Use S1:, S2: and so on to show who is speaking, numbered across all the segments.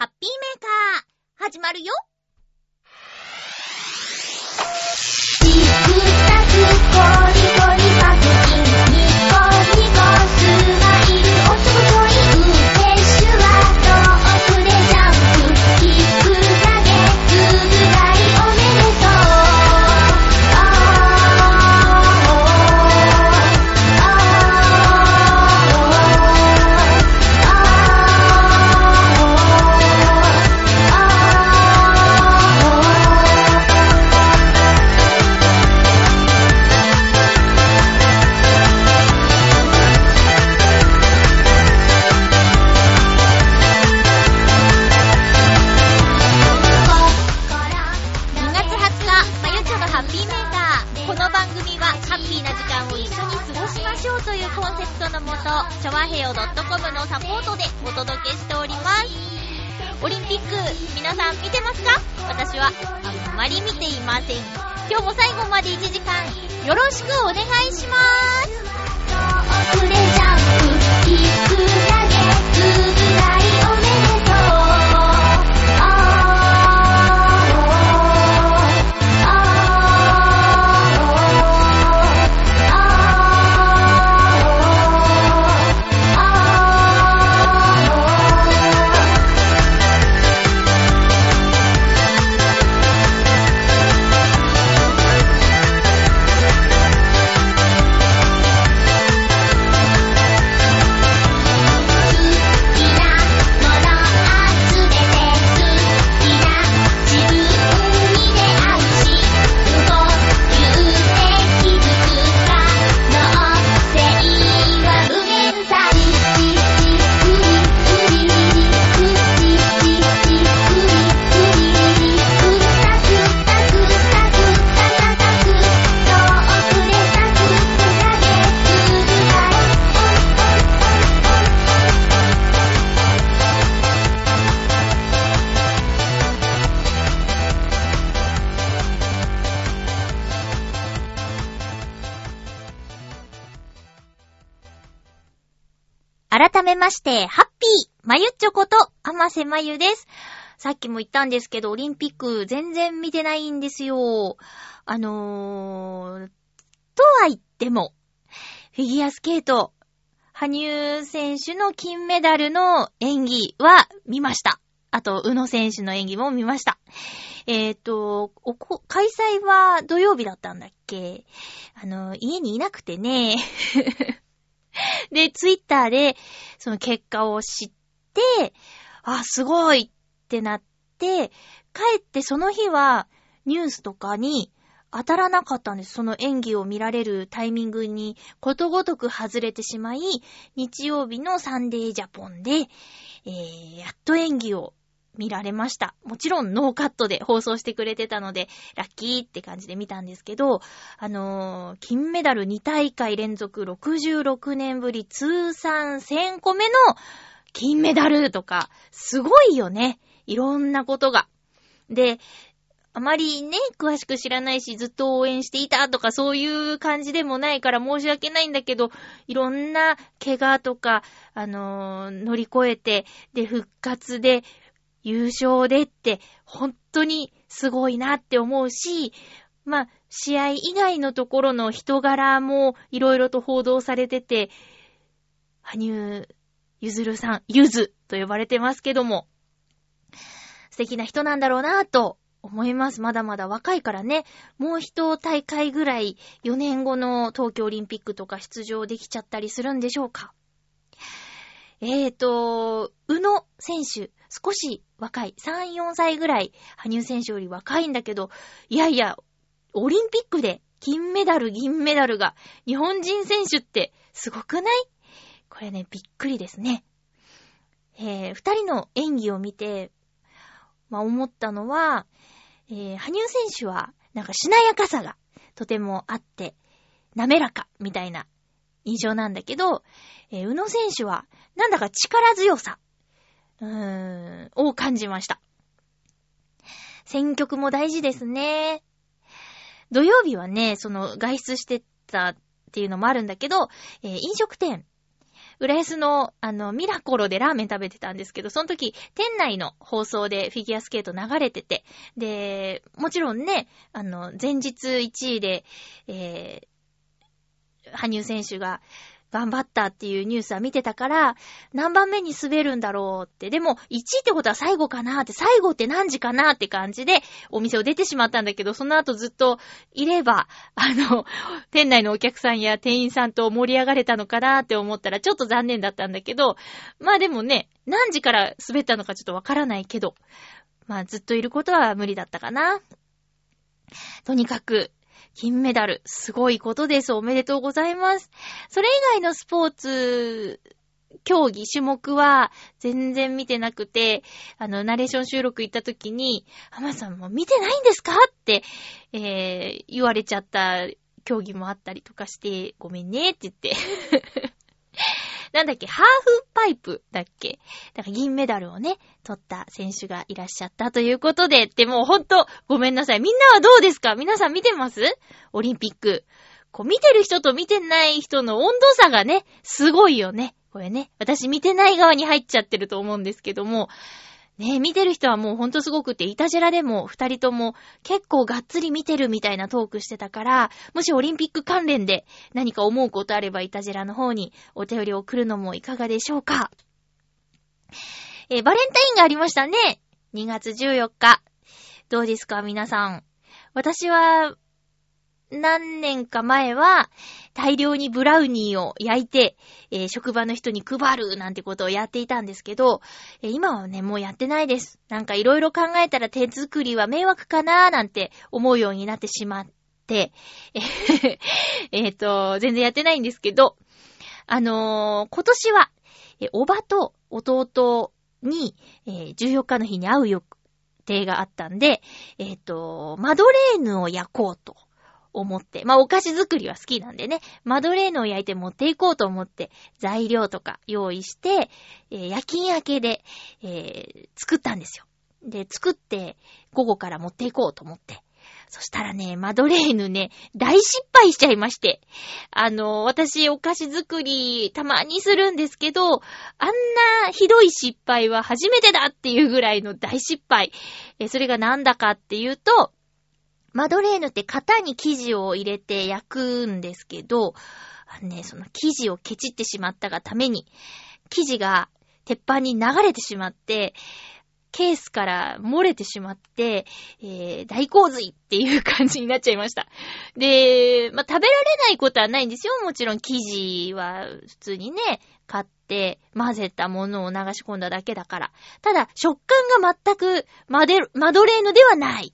S1: ハッピーメーカー、始まるよ。り見ていません。今日も最後まで1時間、よろしくお願いします。して、ハッピーまゆっちょこと、あませまゆです。さっきも言ったんですけど、オリンピック全然見てないんですよ。あのー、とは言っても、フィギュアスケート、羽生選手の金メダルの演技は見ました。あと、宇野選手の演技も見ました。えっ、と、おこ、開催は土曜日だったんだっけ？あの、家にいなくてね。で、ツイッターで、その結果を知って、あ、すごいってなって、帰ってその日はニュースとかに当たらなかったんです。その演技を見られるタイミングにことごとく外れてしまい、日曜日のサンデージャポンで、えー、やっと演技を見られました。もちろんノーカットで放送してくれてたので、ラッキーって感じで見たんですけど、あのー金メダル2大会連続66年ぶり通算1000個目の金メダルとか、すごいよね。いろんなことが。で、あまりね、詳しく知らないし、ずっと応援していたとか、そういう感じでもないから申し訳ないんだけど、いろんな怪我とか、あのー乗り越えて、で、復活で、優勝でって、本当にすごいなって思うし、まあ、試合以外のところの人柄もいろいろと報道されてて、羽生ゆずるさん、ゆずと呼ばれてますけども、素敵な人なんだろうなと思います。まだまだ若いからね、もう一大会ぐらい4年後の東京オリンピックとか出場できちゃったりするんでしょうか。えーと、宇野選手、少し若い、3、4歳ぐらい、羽生選手より若いんだけど、いやいや、オリンピックで金メダル、銀メダルが日本人選手ってすごくない？これね、びっくりですね。えー、二人の演技を見て、まあ、思ったのは、えー、羽生選手は、なんかしなやかさがとてもあって、滑らかみたいな印象なんだけど、えー、宇野選手は、なんだか力強さ、うーん、を感じました。選曲も大事ですね。土曜日はね、その外出してたっていうのもあるんだけど、えー飲食店、浦安の、あの、ミラコロでラーメン食べてたんですけど、その時、店内の放送でフィギュアスケート流れてて、で、もちろんね、あの、前日1位で、えー、羽生選手が、頑張ったっていうニュースは見てたから、何番目に滑るんだろうって。でも、1位ってことは最後かなって、最後って何時かなって感じで、お店を出てしまったんだけど、その後ずっといれば、あの、店内のお客さんや店員さんと盛り上がれたのかなって思ったら、ちょっと残念だったんだけど、まあでもね、何時から滑ったのかちょっとわからないけど、まあずっといることは無理だったかな。とにかく、金メダル、すごいことです。おめでとうございます。それ以外のスポーツ、競技、種目は全然見てなくて、あの、ナレーション収録行った時に、ハマさんも見てないんですか？って、えー、言われちゃった競技もあったりとかして、ごめんねって言ってなんだっけ、ハーフパイプだっけ？だから銀メダルをね、取った選手がいらっしゃったということで、ってもうほんと、ごめんなさい。みんなはどうですか？皆さん見てます？オリンピック。こう見てる人と見てない人の温度差がね、すごいよね。これね。私見てない側に入っちゃってると思うんですけども、ね見てる人はもうほんとすごくて、イタジェラでも二人とも結構がっつり見てるみたいなトークしてたから、もしオリンピック関連で何か思うことあればイタジェラの方にお手寄りを送るのもいかがでしょうか。えー、バレンタインがありましたね。2月14日。どうですか皆さん。私は、何年か前は、大量にブラウニーを焼いて、えー、職場の人に配るなんてことをやっていたんですけど、えー、今はね、もうやってないです。なんかいろいろ考えたら手作りは迷惑かなーなんて思うようになってしまって、えっ と、全然やってないんですけど、あのー、今年は、えおばと弟に、えー、14日の日に会う予定があったんで、えっ、と、マドレーヌを焼こうと。思って。まあ、お菓子作りは好きなんでね、マドレーヌを焼いて持っていこうと思って、材料とか用意して、えー、夜勤明けで、えー、作ったんですよ。で、作って、午後から持っていこうと思って。そしたらね、マドレーヌね、大失敗しちゃいまして。あの、私、お菓子作り、たまにするんですけど、あんなひどい失敗は初めてだっていうぐらいの大失敗。え、それがなんだかっていうと、マドレーヌって型に生地を入れて焼くんですけど、ね、その生地をケチってしまったがために、生地が鉄板に流れてしまって、ケースから漏れてしまって、えー、大洪水っていう感じになっちゃいました。で、まあ、食べられないことはないんですよ。もちろん生地は普通にね、買って混ぜたものを流し込んだだけだから。ただ、食感が全くマデマドレーヌではない。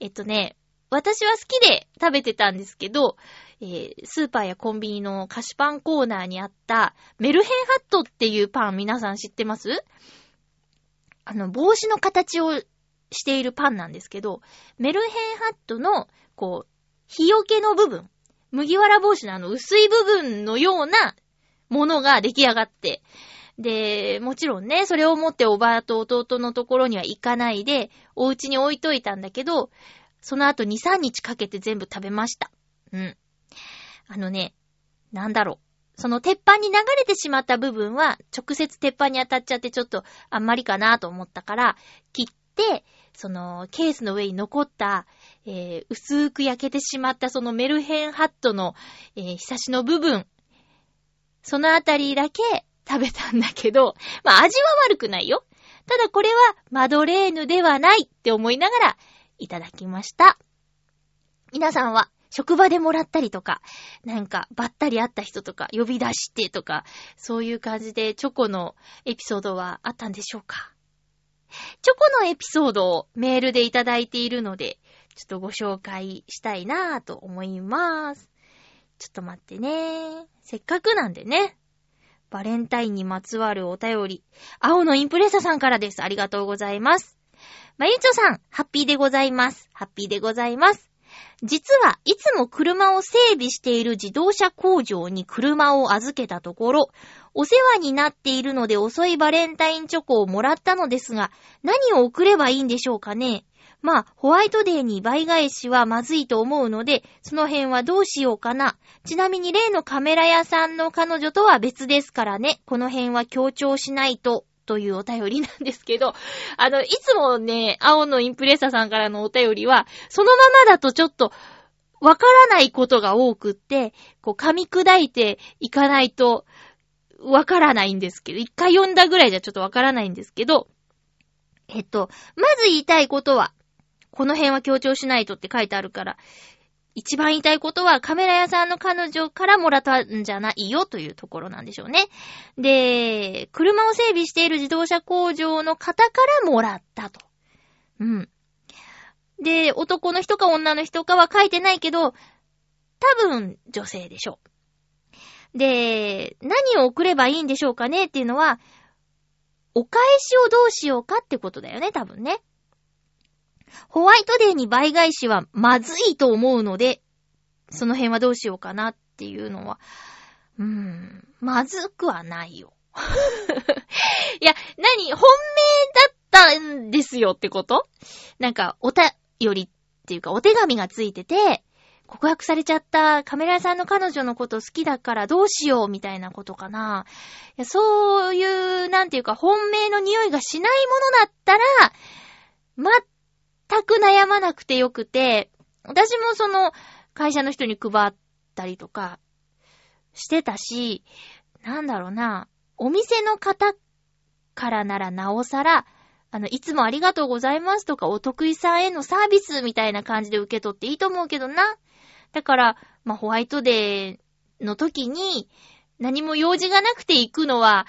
S1: えっとね、私は好きで食べてたんですけど、えー、スーパーやコンビニの菓子パンコーナーにあったメルヘンハットっていうパン皆さん知ってます？あの、帽子の形をしているパンなんですけど、メルヘンハットの、こう、日よけの部分、麦わら帽子のあの薄い部分のようなものが出来上がって、で、もちろんね、それを持っておばあと弟のところには行かないで、お家に置いといたんだけど、その後2、3日かけて全部食べました。うん。あのね、なんだろう。その鉄板に流れてしまった部分は、直接鉄板に当たっちゃってちょっとあんまりかなと思ったから、切って、そのケースの上に残った、えー、薄く焼けてしまったそのメルヘンハットの、えー、ひさしの部分、そのあたりだけ食べたんだけど、まあ味は悪くないよ。ただこれはマドレーヌではないって思いながらいただきました。皆さんは職場でもらったりとか、なんかばったり会った人とか呼び出してとか、そういう感じでチョコのエピソードはあったんでしょうか？チョコのエピソードをメールでいただいているので、ちょっとご紹介したいなぁと思います。ちょっと待ってね。せっかくなんでね。バレンタインにまつわるお便り。青のインプレッサさんからです。ありがとうございます。まゆちょさん、ハッピーでございます。ハッピーでございます。実はいつも車を整備している自動車工場に車を預けたところ、お世話になっているので遅いバレンタインチョコをもらったのですが、何を送ればいいんでしょうかねまあ、ホワイトデーに倍返しはまずいと思うので、その辺はどうしようかな。ちなみに例のカメラ屋さんの彼女とは別ですからね。この辺は強調しないと。というお便りなんですけど、あの、いつもね、青のインプレッサさんからのお便りは、そのままだとちょっと、わからないことが多くって、こう、噛み砕いていかないと、わからないんですけど、一回読んだぐらいじゃちょっとわからないんですけど、えっと、まず言いたいことは、この辺は強調しないとって書いてあるから、一番言いたいことはカメラ屋さんの彼女からもらったんじゃないよというところなんでしょうね。で、車を整備している自動車工場の方からもらったと。うん。で、男の人か女の人かは書いてないけど、多分女性でしょう。で、何を送ればいいんでしょうかねっていうのは、お返しをどうしようかってことだよね、多分ね。ホワイトデーに倍返しはまずいと思うので、その辺はどうしようかなっていうのは、うーん、まずくはないよ。いや、何？本命だったんですよってこと？なんか、おたよりっていうか、お手紙がついてて、告白されちゃったカメラ屋さんの彼女のこと好きだからどうしようみたいなことかな。いやそういう、なんていうか、本命の匂いがしないものだったら、く悩まなくてよくて、私もその会社の人に配ったりとかしてたし、なんだろうな、お店の方からならなおさら、あの、いつもありがとうございますとか、お得意さんへのサービスみたいな感じで受け取っていいと思うけどな。だから、まあ、ホワイトデーの時に、何も用事がなくて行くのは、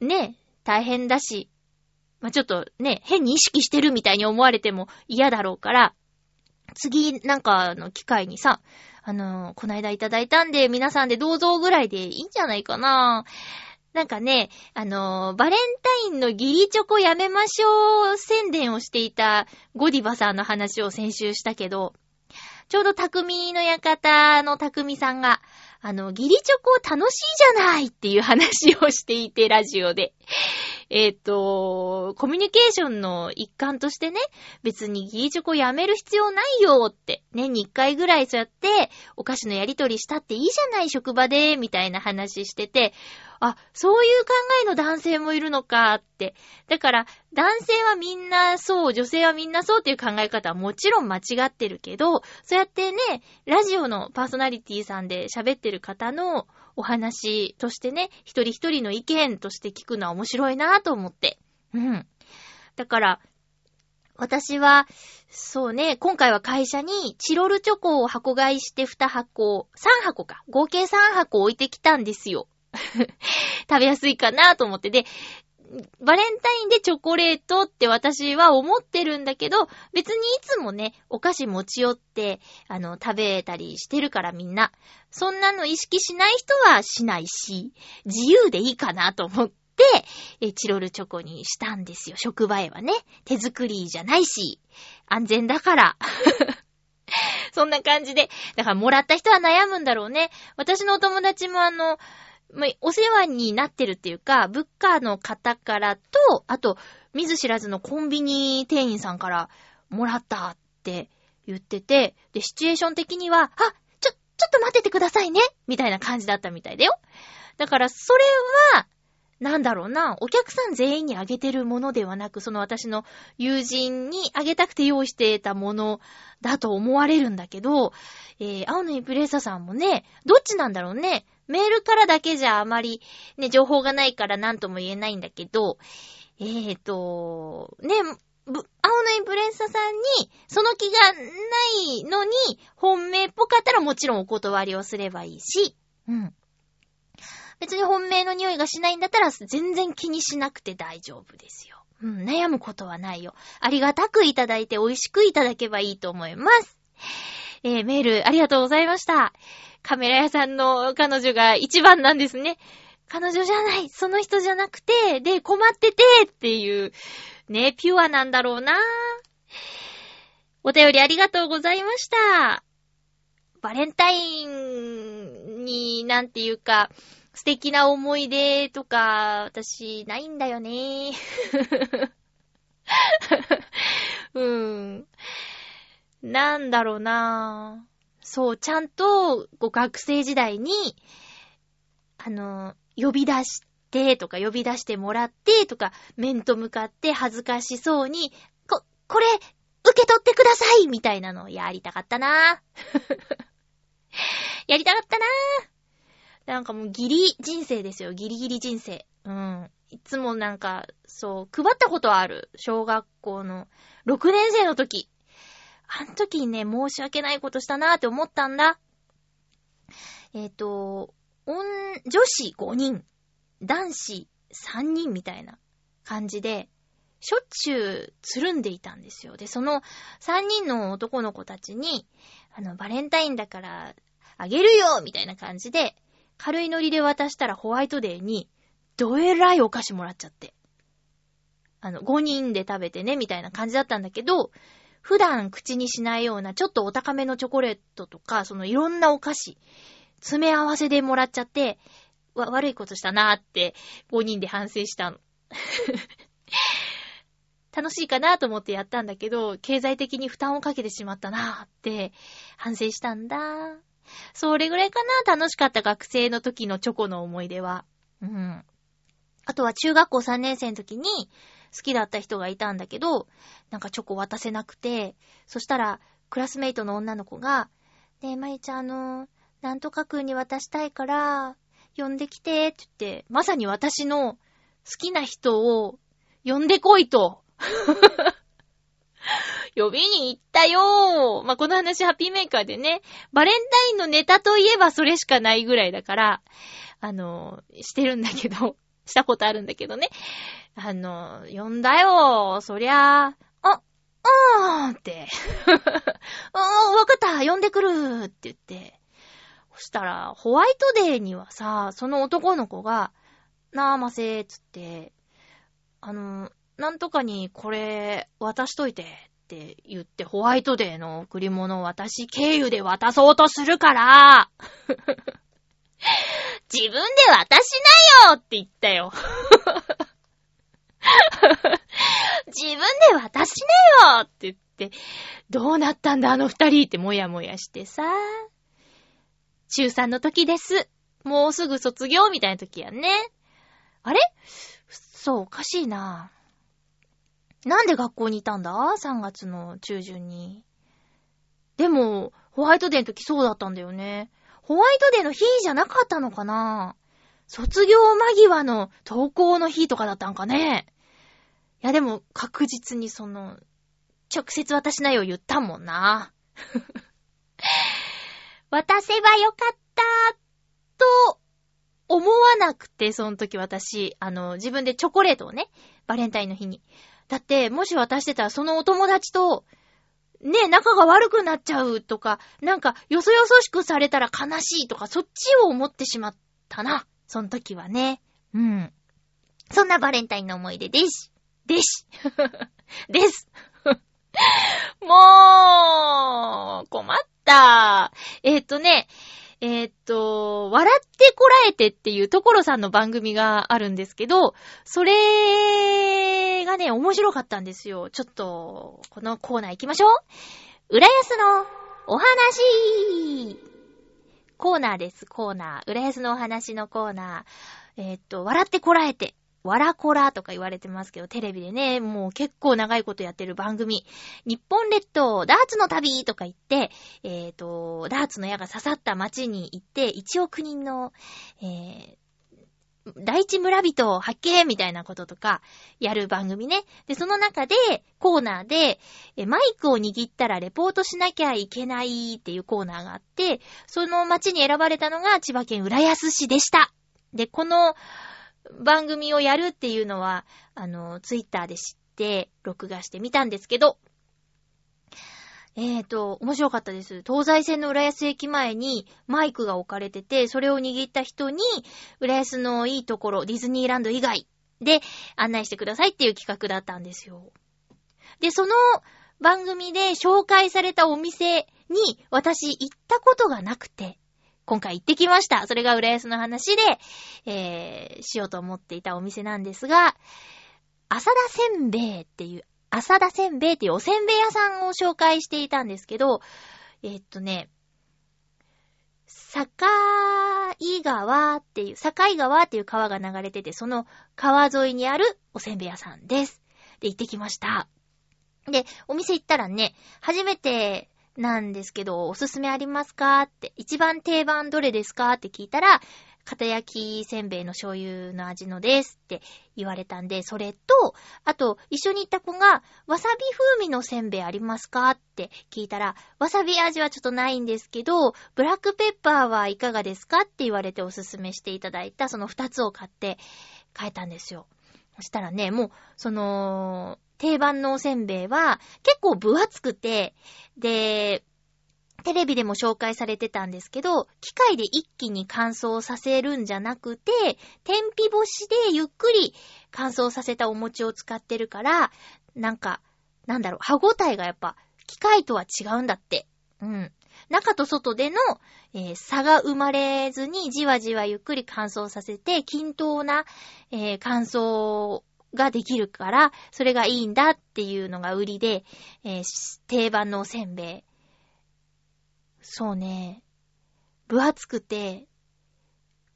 S1: ね、大変だし、まあ、ちょっとね、変に意識してるみたいに思われても嫌だろうから、次なんかの機会にさ、あのー、こないだいただいたんで、皆さんでどうぞぐらいでいいんじゃないかな。なんかね、あのー、バレンタインのギリチョコやめましょう宣伝をしていたゴディバさんの話を先週したけど、ちょうど匠の館の匠さんが、あの、ギリチョコ楽しいじゃないっていう話をしていて、ラジオで。えっ、ー、と、コミュニケーションの一環としてね、別にギリチョコやめる必要ないよって、年に一回ぐらいそうやって、お菓子のやりとりしたっていいじゃない、職場で、みたいな話してて、あ、そういう考えの男性もいるのかって。だから、男性はみんなそう、女性はみんなそうっていう考え方はもちろん間違ってるけど、そうやってね、ラジオのパーソナリティさんで喋ってる方のお話としてね、一人一人の意見として聞くのは面白いなと思って。うん。だから、私は、そうね、今回は会社にチロルチョコを箱買いして2箱、3箱か、合計3箱置いてきたんですよ。食べやすいかなと思って。で、バレンタインでチョコレートって私は思ってるんだけど、別にいつもね、お菓子持ち寄って、あの、食べたりしてるからみんな。そんなの意識しない人はしないし、自由でいいかなと思って、え、チロルチョコにしたんですよ。職場へはね。手作りじゃないし、安全だから。そんな感じで。だからもらった人は悩むんだろうね。私のお友達もあの、まお世話になってるっていうか、物価の方からと、あと、見ず知らずのコンビニ店員さんからもらったって言ってて、で、シチュエーション的には、あ、ちょ、ちょっと待っててくださいねみたいな感じだったみたいだよ。だから、それは、なんだろうな、お客さん全員にあげてるものではなく、その私の友人にあげたくて用意してたものだと思われるんだけど、えー、青のインプレッサさんもね、どっちなんだろうね。メールからだけじゃあまりね、情報がないから何とも言えないんだけど、えーと、ね、青のインプレッサさんに、その気がないのに、本命っぽかったらもちろんお断りをすればいいし、うん。別に本命の匂いがしないんだったら全然気にしなくて大丈夫ですよ。うん、悩むことはないよ。ありがたくいただいて美味しくいただけばいいと思います。えー、メールありがとうございました。カメラ屋さんの彼女が一番なんですね。彼女じゃない、その人じゃなくて、で、困ってて、っていう、ね、ピュアなんだろうなお便りありがとうございました。バレンタインに、なんていうか、素敵な思い出とか、私、ないんだよね。うん。なんだろうなそう、ちゃんと、こう学生時代に、あの、呼び出してとか、呼び出してもらってとか、面と向かって恥ずかしそうに、こ、これ、受け取ってくださいみたいなのをやりたかったな やりたかったなぁなんかもうギリ人生ですよ。ギリギリ人生。うん。いつもなんか、そう、配ったことある。小学校の6年生の時。あの時にね、申し訳ないことしたなーって思ったんだ。えっ、と、女子5人、男子3人みたいな感じで、しょっちゅうつるんでいたんですよ。で、その3人の男の子たちに、あの、バレンタインだから、あげるよみたいな感じで、軽いノリで渡したらホワイトデーに、どえらいお菓子もらっちゃって。あの、5人で食べてね、みたいな感じだったんだけど、普段口にしないようなちょっとお高めのチョコレートとか、そのいろんなお菓子、詰め合わせでもらっちゃって、わ、悪いことしたなーって5人で反省したの。楽しいかなと思ってやったんだけど、経済的に負担をかけてしまったなーって反省したんだ。それぐらいかな楽しかった学生の時のチョコの思い出は。うん。あとは中学校3年生の時に好きだった人がいたんだけど、なんかチョコ渡せなくて、そしたらクラスメイトの女の子が、ねえ、まゆちゃんあの、なんとかくんに渡したいから、呼んできて、って言って、まさに私の好きな人を呼んでこいと。呼びに行ったよ。まあ、この話ハッピーメーカーでね、バレンタインのネタといえばそれしかないぐらいだから、あの、してるんだけど、したことあるんだけどね。あの、呼んだよ。そりゃあ、あ、あーって。あー、わかった、呼んでくるって言って。そしたら、ホワイトデーにはさ、その男の子が、なあ、ませー、つって、あの、なんとかにこれ渡しといてって言ってホワイトデーの贈り物を私経由で渡そうとするから、自分で渡しなよって言ったよ。自分で渡しなよって言って、どうなったんだあの二人ってもやもやしてさ。中3の時です。もうすぐ卒業みたいな時やね。あれ？そう、おかしいな。なんで学校にいたんだ ?3 月の中旬に。でも、ホワイトデーの時そうだったんだよね。ホワイトデーの日じゃなかったのかな？卒業間際の登校の日とかだったんかねいやでも確実にその、直接渡しないよ言ったもんな。渡せばよかったと思わなくて、その時私、あの、自分でチョコレートをね、バレンタインの日に。だって、もし渡してたらそのお友達と、ね、仲が悪くなっちゃうとか、なんか、よそよそしくされたら悲しいとか、そっちを思ってしまったな。その時はね。うん。そんなバレンタインの思い出です。です。です。もう、困った。えーっとね、えーっと、笑ってこらえてっていう所さんの番組があるんですけど、それがね、面白かったんですよ。ちょっと、このコーナー行きましょう。浦安のお話コーナーです、コーナー。浦安のお話のコーナー。えーっと、笑ってこらえて。わらこらとか言われてますけど、テレビでね、もう結構長いことやってる番組。日本列島ダーツの旅とか言って、えっ、と、ダーツの矢が刺さった街に行って、1億人の、えー、第一村人を発見みたいなこととか、やる番組ね。で、その中で、コーナーで、マイクを握ったらレポートしなきゃいけないっていうコーナーがあって、その街に選ばれたのが千葉県浦安市でした。で、この番組をやるっていうのは、あの、ツイッターで知って、録画してみたんですけど、えーと、面白かったです。東西線の浦安駅前にマイクが置かれてて、それを握った人に、浦安のいいところ、ディズニーランド以外で案内してくださいっていう企画だったんですよ。で、その番組で紹介されたお店に私行ったことがなくて、今回行ってきました。それが浦安の話で、えー、しようと思っていたお店なんですが、浅田せんべいっていう、浅田せんべいっていうおせんべい屋さんを紹介していたんですけど、えーっとね、境川っていう、境川っていう川が流れてて、その川沿いにあるおせんべい屋さんです。で、行ってきました。で、お店行ったらね、初めてなんですけど、おすすめありますかって、一番定番どれですかって聞いたら、片焼きせんべいの醤油の味のですって言われたんで、それと、あと、一緒に行った子が、わさび風味のせんべいありますかって聞いたら、わさび味はちょっとないんですけど、ブラックペッパーはいかがですかって言われておすすめしていただいた、その二つを買って帰ったんですよ。そしたらね、もう、その、定番のおせんべいは結構分厚くて、で、テレビでも紹介されてたんですけど、機械で一気に乾燥させるんじゃなくて、天日干しでゆっくり乾燥させたお餅を使ってるから、なんか、なんだろう、歯ごたえがやっぱ、機械とは違うんだって。うん。中と外での、えー差が生まれずにじわじわゆっくり乾燥させて、均等な、えー乾燥ができるから、それがいいんだっていうのが売りで、えー定番のおせんべい。そうね。分厚くて、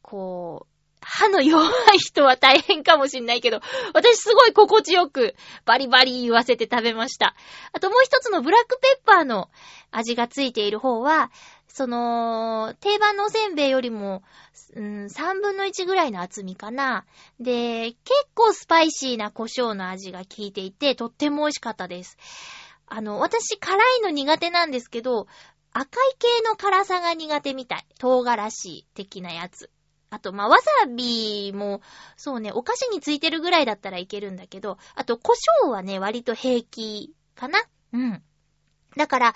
S1: こう、歯の弱い人は大変かもしんないけど、私すごい心地よくバリバリ言わせて食べました。あともう一つのブラックペッパーの味がついている方は、その、定番のおせんべいよりも、うん、3分の1ぐらいの厚みかな。で、結構スパイシーな胡椒の味が効いていて、とっても美味しかったです。あの、私辛いの苦手なんですけど、赤い系の辛さが苦手みたい。唐辛子的なやつ。あと、まあ、わさびも、そうね、お菓子についてるぐらいだったらいけるんだけど、あと、胡椒はね、割と平気かなうん。だから、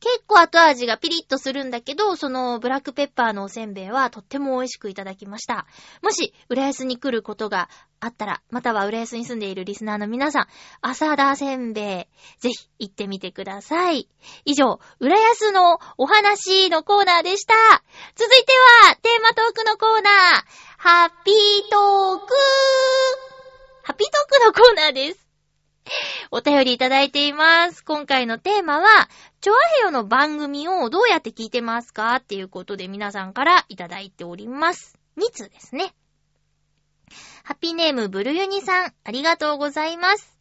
S1: 結構後味がピリッとするんだけど、そのブラックペッパーのおせんべいはとっても美味しくいただきました。もし、浦安に来ることがあったら、または浦安に住んでいるリスナーの皆さん、浅田せんべい、ぜひ行ってみてください。以上、浦安のお話のコーナーでした。続いては、テーマトークのコーナー、ハッピートークハッピートークのコーナーです。お便りいただいています。今回のテーマは、チョアヘヨの番組をどうやって聞いてますかっていうことで皆さんからいただいております。2通ですね。ハッピーネームブルユニさん、ありがとうございます。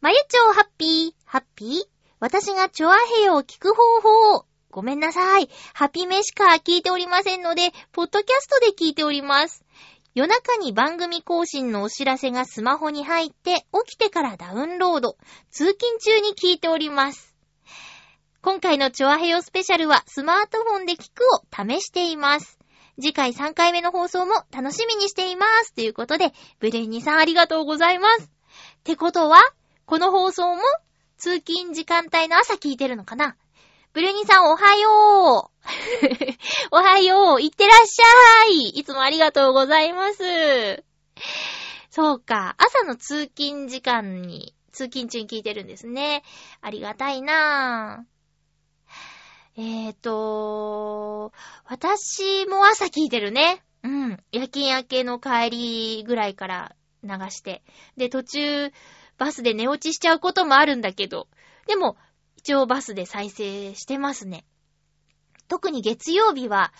S1: まゆちょうハッピー、ハッピー？私がチョアヘヨを聞く方法。ごめんなさい。ハピメしか聞いておりませんので、ポッドキャストで聞いております。夜中に番組更新のお知らせがスマホに入って、起きてからダウンロード。通勤中に聞いております。今回のチョアヘヨスペシャルはスマートフォンで聞くを試しています。次回3回目の放送も楽しみにしています。ということで、ブレイニさんありがとうございます。ってことは、この放送も通勤時間帯の朝聞いてるのかな？ブレイニさんおはようおはよういってらっしゃいいつもありがとうございます。そうか。朝の通勤時間に、通勤中に聞いてるんですね。ありがたいなぁ。えーと、私も朝聞いてるね。うん。夜勤明けの帰りぐらいから流して。で、途中、バスで寝落ちしちゃうこともあるんだけど。でも、一応バスで再生してますね。特に月曜日は、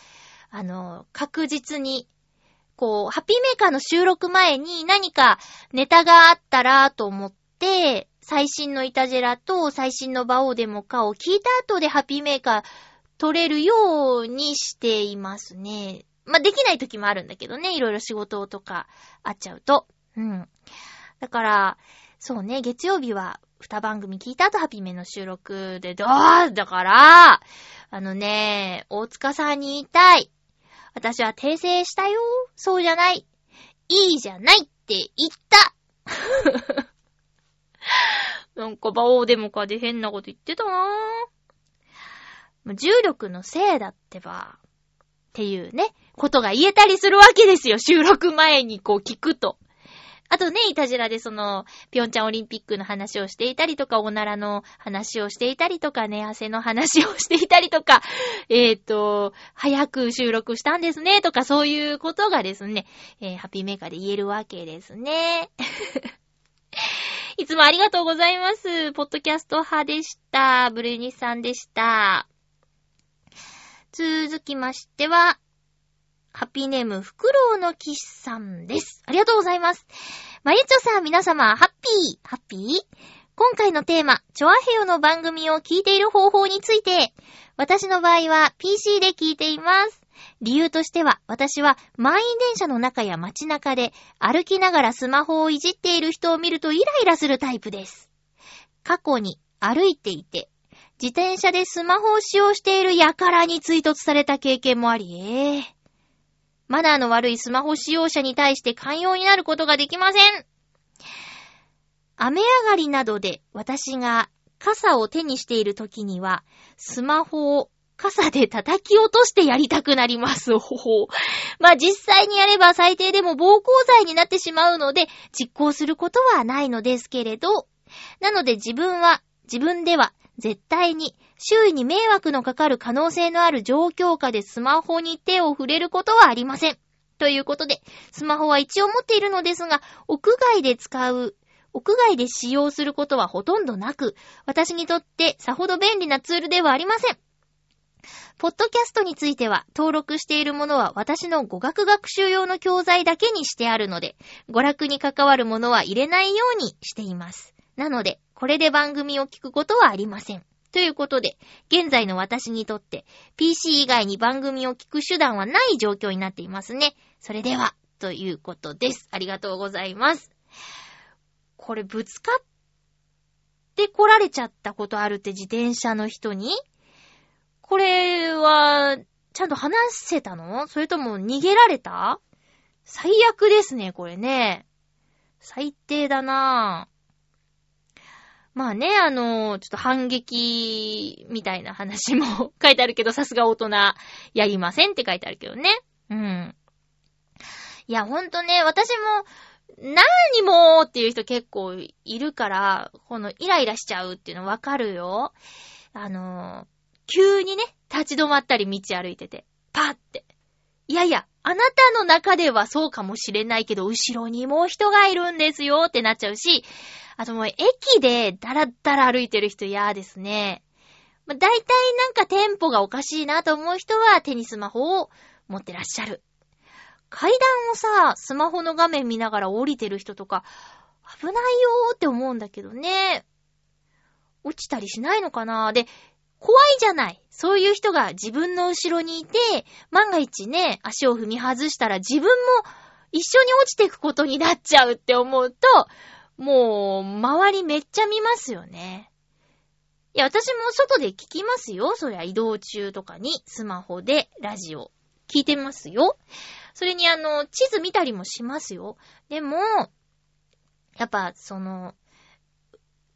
S1: あの、確実に、こう、ハッピーメーカーの収録前に何かネタがあったらと思って、最新のイタジェラと最新のバオーデモカを聞いた後でハッピーメーカー撮れるようにしていますね。まあ、できない時もあるんだけどね。いろいろ仕事とかあっちゃうと。うん。だから、そうね、月曜日は二番組聞いた後ハピメの収録で、どうだから、あのね、大塚さんに言いたい。私は訂正したよ。そうじゃない。いいじゃないって言った。なんか、バオーデモカで変なこと言ってたなぁ。重力のせいだってば。っていうね、ことが言えたりするわけですよ。収録前にこう聞くと。あとね、いたじらでその、ぴょんちゃんオリンピックの話をしていたりとか、おならの話をしていたりとか、寝汗の話をしていたりとか、えっ、ー、と、早く収録したんですね、とか、そういうことがですね、えー、ハッピーメーカーで言えるわけですね。いつもありがとうございます。ポッドキャスト派でした。ブルーニスさんでした。続きましては、ハッピーネーム、フクロウのキスさんです。ありがとうございます。まゆちょさん、皆様、ハッピー、ハッピー？今回のテーマ、チョアヘヨの番組を聞いている方法について、私の場合は PC で聞いています。理由としては、私は満員電車の中や街中で歩きながらスマホをいじっている人を見るとイライラするタイプです。過去に歩いていて、自転車でスマホを使用している輩に追突された経験もあり、ええーマナーの悪いスマホ使用者に対して寛容になることができません。雨上がりなどで私が傘を手にしている時には、スマホを傘で叩き落としてやりたくなります。ほほ。まあ実際にやれば最低でも暴行罪になってしまうので、実行することはないのですけれど、なので自分は、自分では絶対に周囲に迷惑のかかる可能性のある状況下でスマホに手を触れることはありません。ということで、スマホは一応持っているのですが、屋外で使う、屋外で使用することはほとんどなく、私にとってさほど便利なツールではありません。ポッドキャストについては、登録しているものは私の語学学習用の教材だけにしてあるので、娯楽に関わるものは入れないようにしています。なので、これで番組を聞くことはありません。ということで、現在の私にとって、PC 以外に番組を聞く手段はない状況になっていますね。それでは、ということです。ありがとうございます。これ、ぶつかって来られちゃったことあるって自転車の人にこれは、ちゃんと話せたの？それとも逃げられた？最悪ですね、これね。最低だなぁ。まあね、あの、ちょっと反撃みたいな話も 書いてあるけど、さすが大人やりませんって書いてあるけどね。うん。いや、ほんとね、私も、何もっていう人結構いるから、このイライラしちゃうっていうのわかるよ。あの、急にね、立ち止まったり道歩いてて、パッて。いやいや、あなたの中ではそうかもしれないけど、後ろにもう人がいるんですよってなっちゃうし、あともう駅でダラッダラ歩いてる人嫌ですね。まあ、大体なんかテンポがおかしいなと思う人は手にスマホを持ってらっしゃる。階段をさ、スマホの画面見ながら降りてる人とか、危ないよーって思うんだけどね。落ちたりしないのかな？で、怖いじゃない。そういう人が自分の後ろにいて、万が一ね、足を踏み外したら自分も一緒に落ちていくことになっちゃうって思うと、もう、周りめっちゃ見ますよね。いや、私も外で聞きますよ。そりゃ移動中とかにスマホでラジオ聞いてますよ。それにあの、地図見たりもしますよ。でも、やっぱその、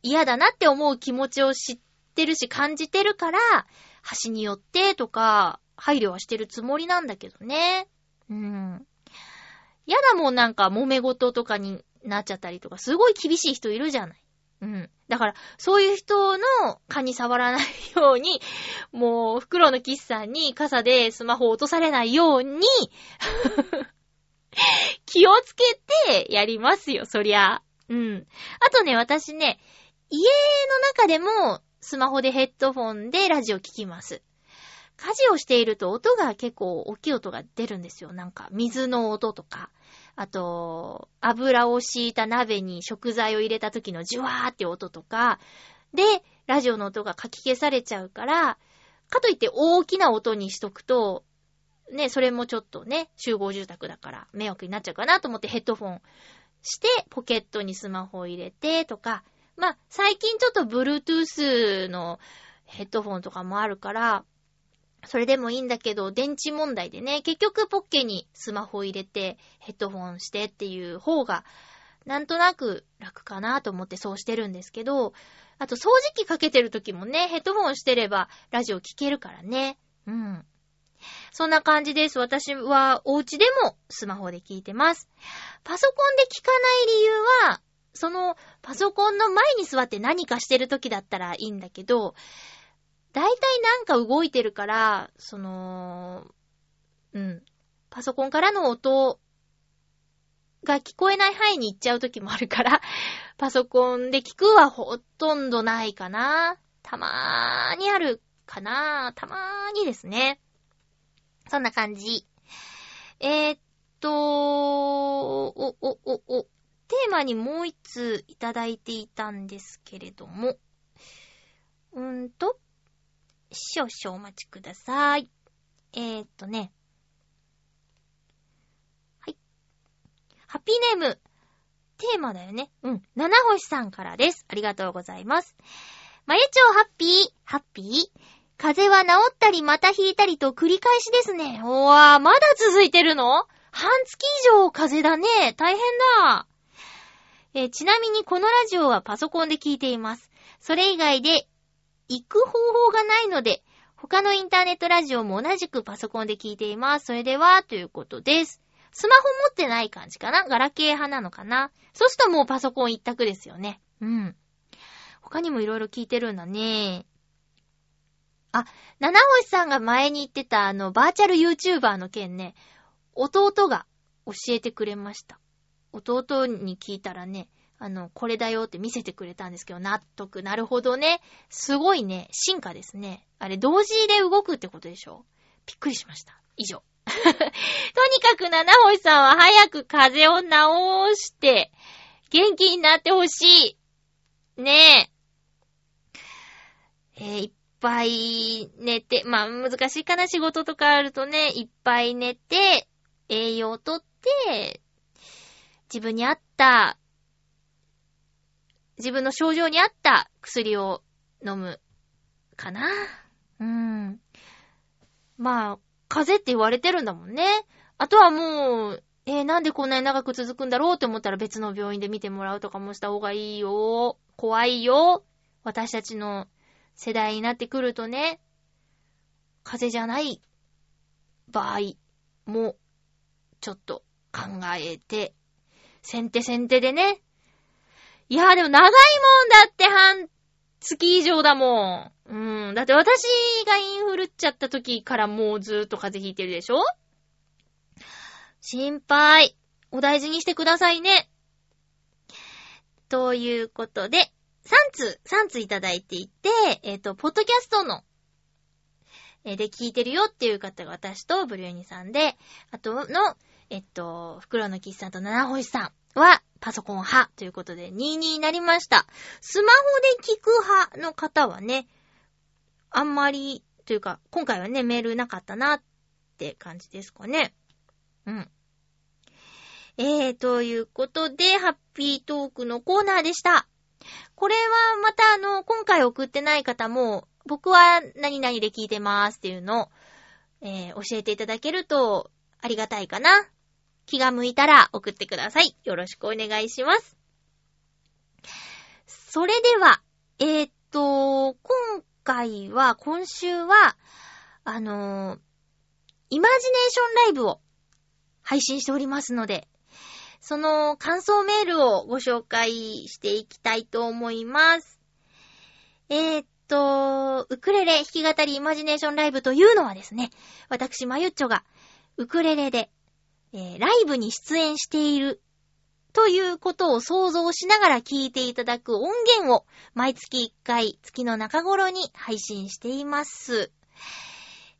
S1: 嫌だなって思う気持ちを知っててるし感じてるから、端に寄ってとか、配慮はしてるつもりなんだけどね。うん。嫌だもんなんか揉め事とかになっちゃったりとか、すごい厳しい人いるじゃない。うん。だから、そういう人の蚊に触らないように、もう、袋のキスさんに傘でスマホ落とされないように 気をつけてやりますよ、そりゃ。うん。あとね、私ね、家の中でもスマホでヘッドフォンでラジオ聞きます。家事をしていると音が結構大きい音が出るんですよ。なんか水の音とか。あと、油を敷いた鍋に食材を入れた時のジュワーって音とか、で、ラジオの音がかき消されちゃうから、かといって大きな音にしとくと、ね、それもちょっとね、集合住宅だから迷惑になっちゃうかなと思ってヘッドフォンして、ポケットにスマホを入れてとか、まあ、最近ちょっと Bluetooth のヘッドフォンとかもあるから、それでもいいんだけど、電池問題でね、結局ポッケにスマホ入れて、ヘッドフォンしてっていう方が、なんとなく楽かなと思ってそうしてるんですけど、あと掃除機かけてる時もね、ヘッドフォンしてればラジオ聞けるからね。うん。そんな感じです。私はお家でもスマホで聞いてます。パソコンで聞かない理由は、そのパソコンの前に座って何かしてる時だったらいいんだけど、だいたいなんか動いてるから、その、うん。パソコンからの音が聞こえない範囲に行っちゃう時もあるから、パソコンで聞くはほとんどないかな。たまーにあるかな。たまーにですね。そんな感じ。えー、っと、お、お、お、お、テーマにもう一ついただいていたんですけれども。うーんと、少々お待ちください。えー、っとね。はい。ハッピーネーム。テーマだよね。うん。七星さんからです。ありがとうございます。まゆちょハッピー、ハッピー？風邪は治ったりまた引いたりと繰り返しですね。おわー、まだ続いてるの？半月以上風邪だね。大変だ。えーちなみにこのラジオはパソコンで聞いています。それ以外で行く方法がないので、他のインターネットラジオも同じくパソコンで聞いています。それでは、ということです。スマホ持ってない感じかな？ガラケー派なのかな？そうするともうパソコン一択ですよね。うん。他にもいろいろ聞いてるんだね。あ、七星さんが前に言ってたあの、バーチャル YouTuber の件ね、弟が教えてくれました。弟に聞いたらね、あの、これだよって見せてくれたんですけど、納得。なるほどね。すごいね、進化ですね。あれ、同時で動くってことでしょ？びっくりしました。以上。とにかく七星さんは早く風邪を治して、元気になってほしい。ねえ。えーいっぱい寝て、まあ難しいかな仕事とかあるとね、いっぱい寝て、栄養をとって、自分に合った、自分の症状に合った薬を飲むかな。うん。まあ、風邪って言われてるんだもんね。あとはもう、えーなんでこんなに長く続くんだろうって思ったら別の病院で見てもらうとかもした方がいいよ。怖いよ。私たちの世代になってくるとね、風邪じゃない場合も、ちょっと考えて、先手先手でね。いやーでも長いもんだって半月以上だもん。うん。だって私がインフルっちゃった時からもうずーっと風邪ひいてるでしょ？心配。お大事にしてくださいね。ということで、3通、3通いただいていて、えっ、と、ポッドキャストの、えーで聞いてるよっていう方が私とブリューニさんで、あとの、えっと、袋のキスさんと七星さんはパソコン派ということで2位になりました。スマホで聞く派の方はね、あんまり、というか、今回はね、メールなかったなって感じですかね。うん。えー、ということで、ハッピートークのコーナーでした。これはまたあの、今回送ってない方も、僕は何々で聞いてますっていうのを、えー教えていただけるとありがたいかな。気が向いたら送ってください。よろしくお願いします。それでは、えー、っと、今回は、今週は、あのーイマジネーションライブを配信しておりますので、その感想メールをご紹介していきたいと思います。えーっと、ウクレレ弾き語りイマジネーションライブというのはですね、私、まゆっちょがウクレレで、えーライブに出演しているということを想像しながら聞いていただく音源を毎月1回月の中頃に配信しています。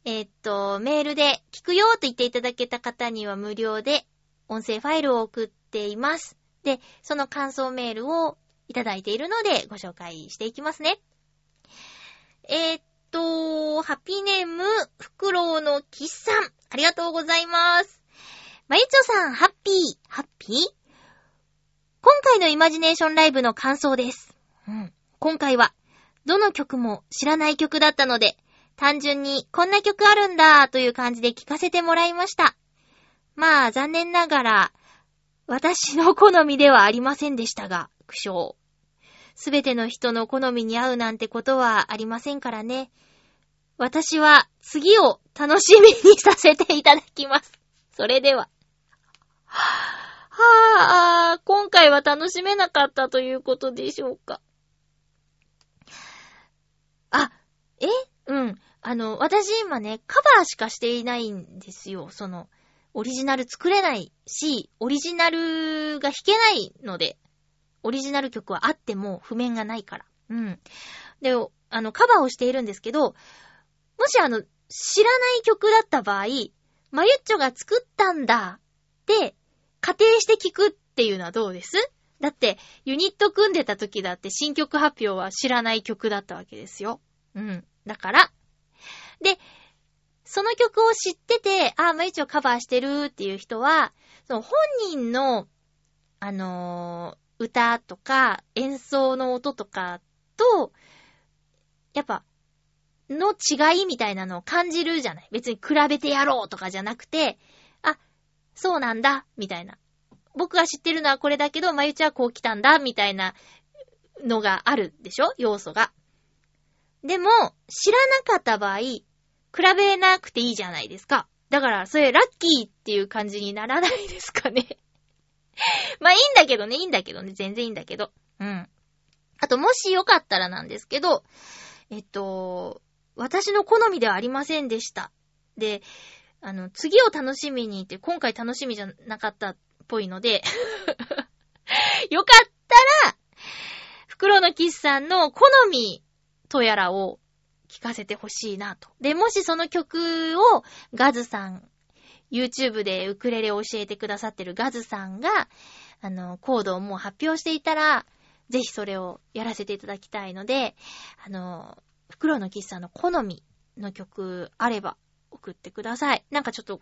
S1: えっと、メールで聞くよと言っていただけた方には無料で音声ファイルを送っています。で、その感想メールをいただいているのでご紹介していきますね。えっと、ハッピーネーム、フクロウのキッさん。ありがとうございます。まゆちょさん、ハッピー、ハッピー？今回のイマジネーションライブの感想です。うん。今回は、どの曲も知らない曲だったので、単純にこんな曲あるんだという感じで聴かせてもらいました。まあ、残念ながら、私の好みではありませんでしたが、苦笑。すべての人の好みに合うなんてことはありませんからね。私は次を楽しみにさせていただきます。それでは。はぁ、あー今回は楽しめなかったということでしょうか。あ、え？うん。あの、私今ね、カバーしかしていないんですよ。その、オリジナル作れないし、オリジナルが弾けないので、オリジナル曲はあっても譜面がないから。うん。で、あの、カバーをしているんですけど、もしあの、知らない曲だった場合、まゆっちょが作ったんだって、仮定して聞くっていうのはどうです？だって、ユニット組んでた時だって新曲発表は知らない曲だったわけですよ。うん。だから。で、その曲を知ってて、あ、まゆっちょカバーしてるっていう人は、その本人の、あのー歌とか演奏の音とかと、やっぱ、の違いみたいなのを感じるじゃない別に比べてやろうとかじゃなくて、そうなんだ、みたいな。僕が知ってるのはこれだけど、まゆちはこう来たんだ、みたいなのがあるでしょ？要素が。でも、知らなかった場合、比べなくていいじゃないですか。だから、それラッキーっていう感じにならないですかね。まあいいんだけどね、いいんだけどね、全然いいんだけど。うん。あと、もしよかったらなんですけど、えっと、私の好みではありませんでした。で、あの、次を楽しみにって、今回楽しみじゃなかったっぽいので、よかったら、袋のキスさんの好みとやらを聞かせてほしいなと。で、もしその曲をガズさん、YouTube でウクレレを教えてくださってるガズさんが、あの、コードをもう発表していたら、ぜひそれをやらせていただきたいので、あの、袋のキスさんの好みの曲あれば送ってください。なんかちょっと、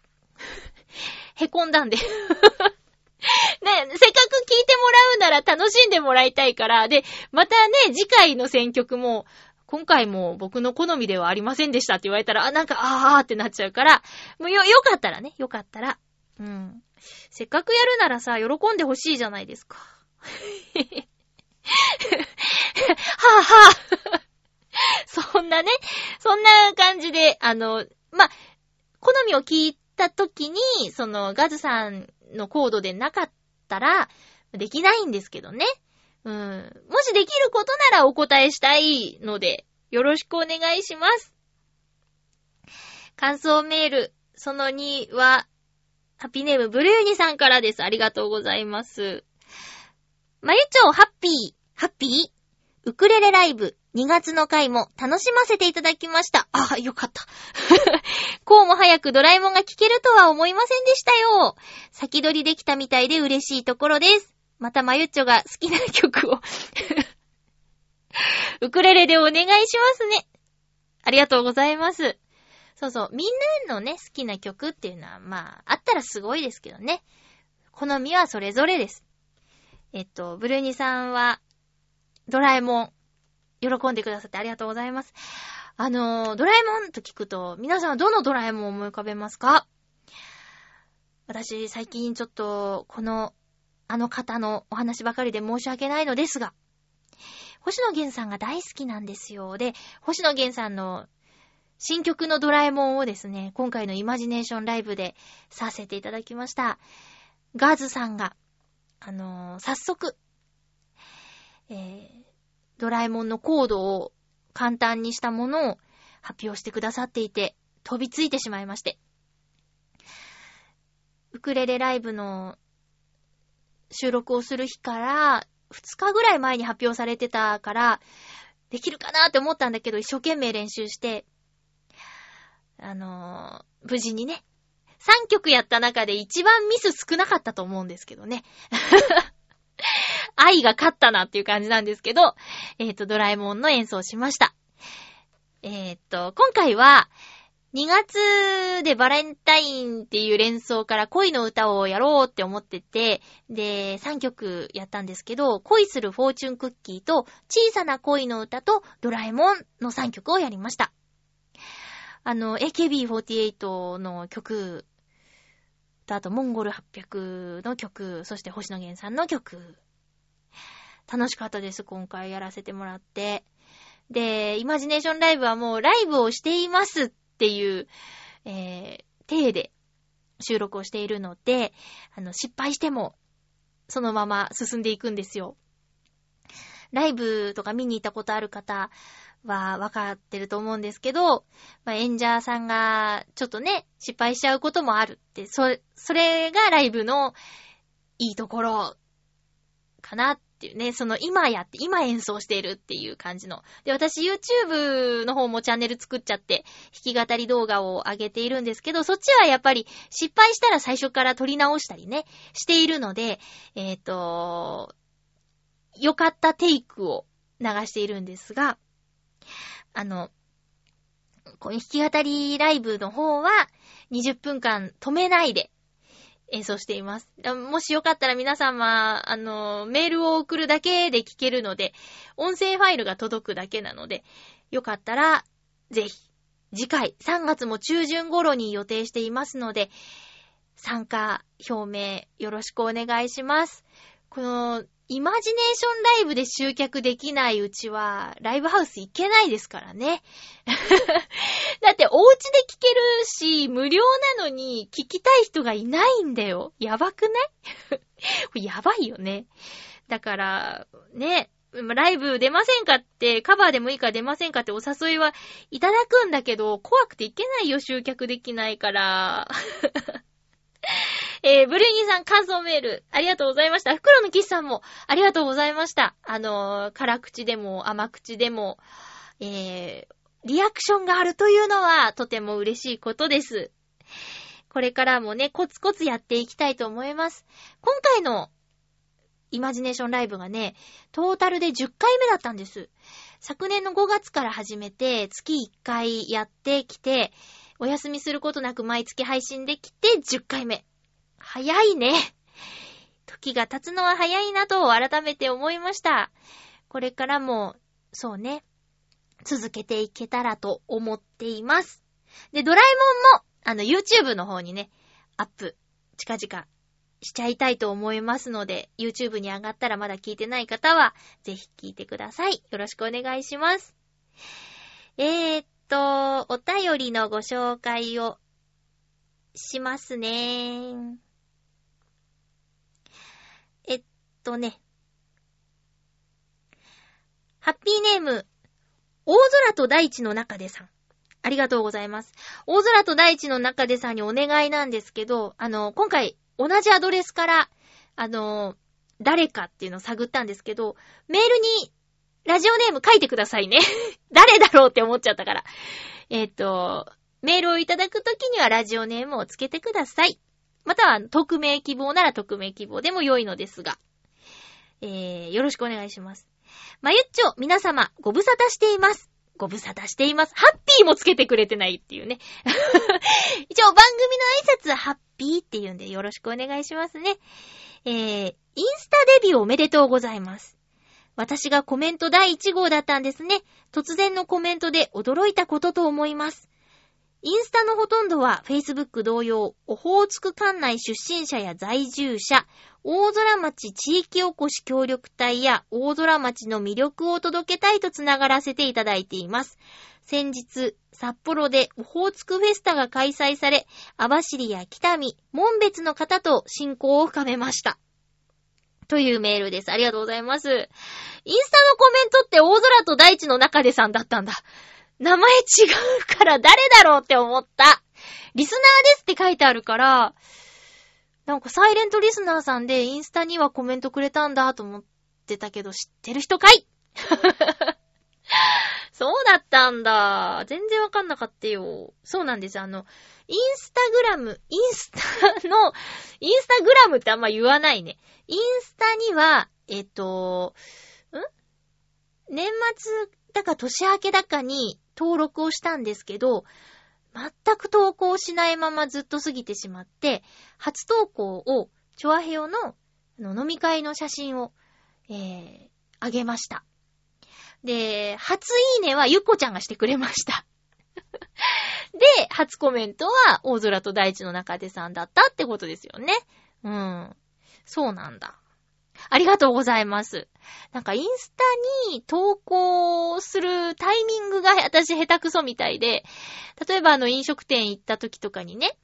S1: へこんだんで。ね、せっかく聞いてもらうなら楽しんでもらいたいから、で、またね、次回の選曲も、今回も僕の好みではありませんでしたって言われたら、あ、なんか、あーってなっちゃうから、もうよ、よかったらね、よかったら。うん。せっかくやるならさ、喜んでほしいじゃないですか。はぁはぁ。そんなね、そんな感じで、あの、ま、好みを聞いたときに、その、ガズさんのコードでなかったら、できないんですけどね。うん。もしできることならお答えしたいので、よろしくお願いします。感想メール、その2は、ハッピーネームブルーニさんからです。ありがとうございます。まゆちょうハッピー、ハッピー？ウクレレライブ2月の回も楽しませていただきました。あ、よかった。こうも早くドラえもんが聴けるとは思いませんでしたよ。先取りできたみたいで嬉しいところです。またまゆっちょが好きな曲を ウクレレでお願いしますね。ありがとうございます。そうそう、みんなのね、好きな曲っていうのは、まあ、あったらすごいですけどね。好みはそれぞれです。えっと、ブルーニさんは、ドラえもん、喜んでくださってありがとうございます。あの、ドラえもんと聞くと、皆さんはどのドラえもんを思い浮かべますか？私、最近ちょっと、この、あの方のお話ばかりで申し訳ないのですが、星野源さんが大好きなんですよ。で、星野源さんの新曲のドラえもんをですね、今回のイマジネーションライブでさせていただきました。ガーズさんが、あのー早速、えー、ドラえもんのコードを簡単にしたものを発表してくださっていて、飛びついてしまいまして。ウクレレライブの収録をする日から、2日ぐらい前に発表されてたから、できるかなって思ったんだけど、一生懸命練習して、あのー無事にね、3曲やった中で一番ミス少なかったと思うんですけどね。愛が勝ったなっていう感じなんですけど、えっ、と、ドラえもんの演奏しました。えっ、と、今回は、2月でバレンタインっていう連想から恋の歌をやろうって思ってて、で、3曲やったんですけど、恋するフォーチュンクッキーと、小さな恋の歌と、ドラえもんの3曲をやりました。あの、AKB48 の曲、あと、モンゴル800の曲、そして星野源さんの曲。楽しかったです、今回やらせてもらって。で、イマジネーションライブはもうライブをしていますっていう、えー、体で収録をしているので、あの、失敗しても、そのまま進んでいくんですよ。ライブとか見に行ったことある方は分かってると思うんですけど、まあ、演者さんがちょっとね、失敗しちゃうこともあるって、そ、それがライブのいいところかなっっていうね、その今やって、今演奏しているっていう感じの。で、私 YouTube の方もチャンネル作っちゃって、弾き語り動画を上げているんですけど、そっちはやっぱり失敗したら最初から撮り直したりね、しているので、えっ、と、良かったテイクを流しているんですが、あの、この弾き語りライブの方は20分間止めないで演奏しています。もしよかったら皆様、あの、メールを送るだけで聞けるので、音声ファイルが届くだけなので、よかったら、ぜひ、次回3月も中旬頃に予定していますので、参加表明よろしくお願いします。この、イマジネーションライブで集客できないうちは、ライブハウス行けないですからね。だって、お家で聞けるし、無料なのに聞きたい人がいないんだよ。やばくない？やばいよね。だから、ね、ライブ出ませんかって、カバーでもいいから出ませんかってお誘いはいただくんだけど、怖くていけないよ、集客できないから。えー、ブルーニーさん感想メール、ありがとうございました。袋のキスさんも、ありがとうございました。あのー、辛口でも甘口でも、えー、リアクションがあるというのは、とても嬉しいことです。これからもね、コツコツやっていきたいと思います。今回の、イマジネーションライブがね、トータルで10回目だったんです。昨年の5月から始めて、月1回やってきて、お休みすることなく毎月配信できて10回目。早いね。時が経つのは早いなと改めて思いました。これからも、そうね、続けていけたらと思っています。で、ドラえもんも、あの、YouTube の方にね、アップ、近々しちゃいたいと思いますので、YouTube に上がったらまだ聞いてない方は、ぜひ聞いてください。よろしくお願いします。えー、っと、お便りのご紹介をしますね。えっとね。ハッピーネーム、大空と大地の中でさん。ありがとうございます。大空と大地の中でさんにお願いなんですけど、あの、今回、同じアドレスから、あの、誰かっていうのを探ったんですけど、メールに、ラジオネーム書いてくださいね。誰だろうって思っちゃったから。えっ、と、メールをいただくときにはラジオネームをつけてください。または、匿名希望なら匿名希望でも良いのですが。えー、よろしくお願いします。まゆっちょ、皆様、ご無沙汰しています。ご無沙汰しています。ハッピーもつけてくれてないっていうね。一応番組の挨拶ハッピーっていうんでよろしくお願いしますね。えー、インスタデビューおめでとうございます。私がコメント第1号だったんですね。突然のコメントで驚いたことと思います。インスタのほとんどは Facebook 同様、オホーツク管内出身者や在住者、大空町地域おこし協力隊や大空町の魅力を届けたいとつながらせていただいています。先日、札幌でオホーツクフェスタが開催され、網走や北見、門別の方と親交を深めました。というメールです。ありがとうございます。インスタのコメントって大空と大地の中でさんだったんだ。名前違うから誰だろうって思った。リスナーですって書いてあるから、なんかサイレントリスナーさんでインスタにはコメントくれたんだと思ってたけど知ってる人かい？そうだったんだ。全然わかんなかったよ。そうなんです。あの、インスタグラム、インスタの、インスタグラムってあんま言わないね。インスタには、えっと、ん？年末だか年明けだかに登録をしたんですけど、全く投稿しないままずっと過ぎてしまって、初投稿を、チョアヘヨの飲み会の写真を、えー、あげました。で、初いいねはゆっこちゃんがしてくれました。で、初コメントは大空と大地の中でさんだったってことですよね。うん。そうなんだ。ありがとうございます。なんかインスタに投稿するタイミングが私下手くそみたいで、例えばあの飲食店行った時とかにね、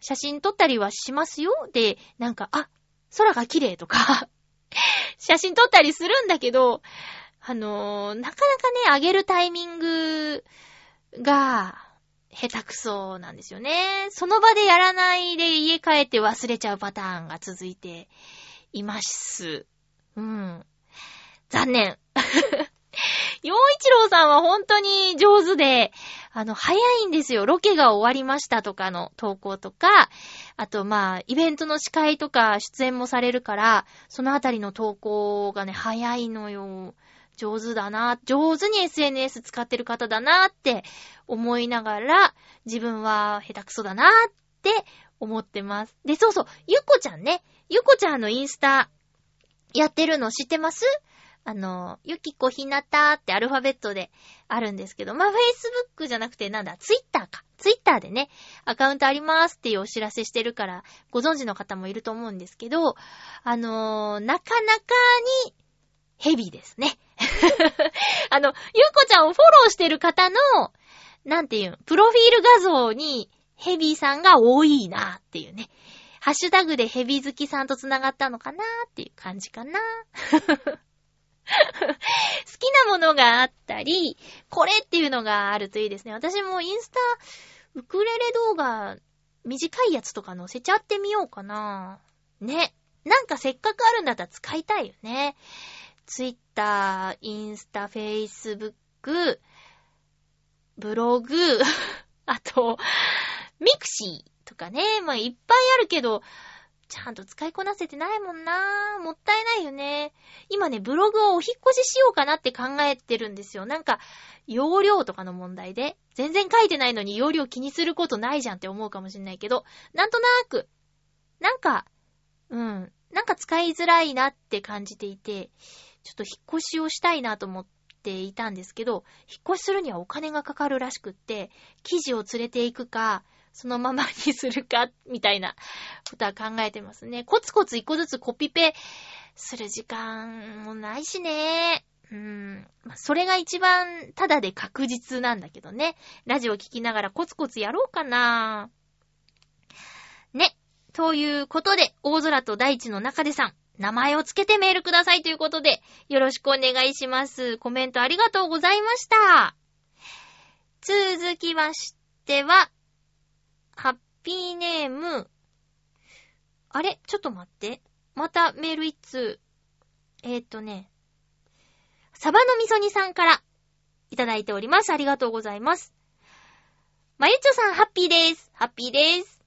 S1: 写真撮ったりはしますよ。で、なんか、あ、空が綺麗とか、写真撮ったりするんだけど、あのーなかなかね、上げるタイミングが、下手くそなんですよね。その場でやらないで家帰って忘れちゃうパターンが続いています。うん。残念。洋一郎さんは本当に上手で、あの、早いんですよ。ロケが終わりましたとかの投稿とか、あと、まあ、イベントの司会とか出演もされるから、そのあたりの投稿がね、早いのよ。上手だな、上手に SNS 使ってる方だなって思いながら、自分は下手くそだなって思ってます。で、そうそう、ゆっこちゃんね。ゆこちゃんのインスタやってるの知ってます？あの、ゆきこひなたってアルファベットであるんですけど、まあ、Facebook じゃなくてなんだ、Twitter か。Twitter でね、アカウントありますっていうお知らせしてるから、ご存知の方もいると思うんですけど、あのーなかなかにヘビーですね。あの、ゆうこちゃんをフォローしてる方の、なんていう、プロフィール画像にヘビーさんが多いなっていうね。ハッシュタグでヘビ好きさんと繋がったのかなっていう感じかな。好きなものがあったり、これっていうのがあるといいですね。私もインスタ、ウクレレ動画、短いやつとか載せちゃってみようかな。ね。なんかせっかくあるんだったら使いたいよね。ツイッター、インスタ、フェイスブック、ブログ、あと、ミクシーとかね。まあ、いっぱいあるけど、ちゃんと使いこなせてないもんなぁもったいないよね。今ね、ブログをお引っ越ししようかなって考えてるんですよ。なんか、容量とかの問題で。全然書いてないのに容量気にすることないじゃんって思うかもしんないけど、なんとなく、なんか、うん、なんか使いづらいなって感じていて、ちょっと引っ越しをしたいなと思っていたんですけど、引っ越しするにはお金がかかるらしくって、記事を連れていくか、そのままにするか、みたいなことは考えてますね。コツコツ一個ずつコピペする時間もないしね。うーん。それが一番ただで確実なんだけどね。ラジオ聞きながらコツコツやろうかな。ね。ということで、大空と大地の中でさん、名前をつけてメールくださいということで、よろしくお願いします。コメントありがとうございました。続きましては、ハッピーネーム、あれ？ちょっと待って。またメール一通。えー、っとね、サバのみそ煮さんからいただいております。ありがとうございます。まゆちょさん、ハッピーです。ハッピーです。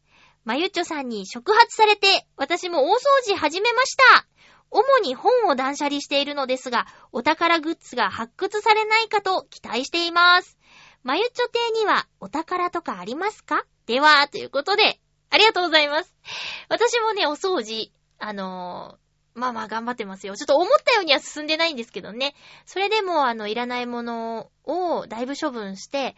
S1: まゆちょさんに触発されて、私も大掃除始めました。主に本を断捨離しているのですが、お宝グッズが発掘されないかと期待しています。まゆちょ亭にはお宝とかありますか？では、ということで、ありがとうございます。私もね、お掃除、あのーまあまあ頑張ってますよ。ちょっと思ったようには進んでないんですけどね。それでも、あの、いらないものをだいぶ処分して、